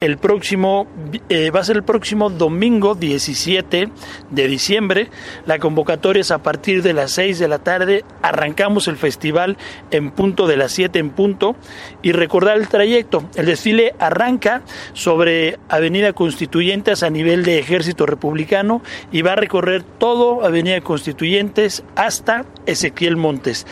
El próximo, eh, va a ser el próximo domingo 17 de diciembre. La convocatoria es a partir de las 6 de la tarde. Arrancamos el festival en punto de las 7 en punto. Y recordar el trayecto. El desfile arranca sobre Avenida Constituyentes a nivel de Ejército Republicano y va a recorrer todo Avenida Constituyentes hasta Ezequiel Montes.